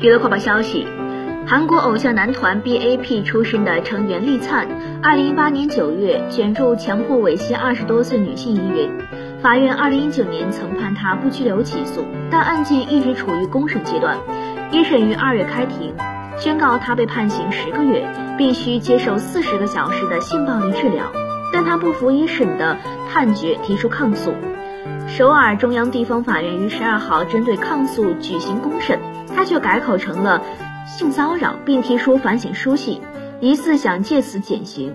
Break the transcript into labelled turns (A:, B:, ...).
A: 娱乐快报消息：韩国偶像男团 BAP 出身的成员利灿，二零一八年九月卷入强迫猥亵二十多岁女性艺人，法院二零一九年曾判他不拘留起诉，但案件一直处于公审阶段。一审于二月开庭，宣告他被判刑十个月，必须接受四十个小时的性暴力治疗，但他不服一审的判决，提出抗诉。首尔中央地方法院于十二号针对抗诉举行公审，他却改口成了性骚扰，并提出反省书信，疑似想借此减刑。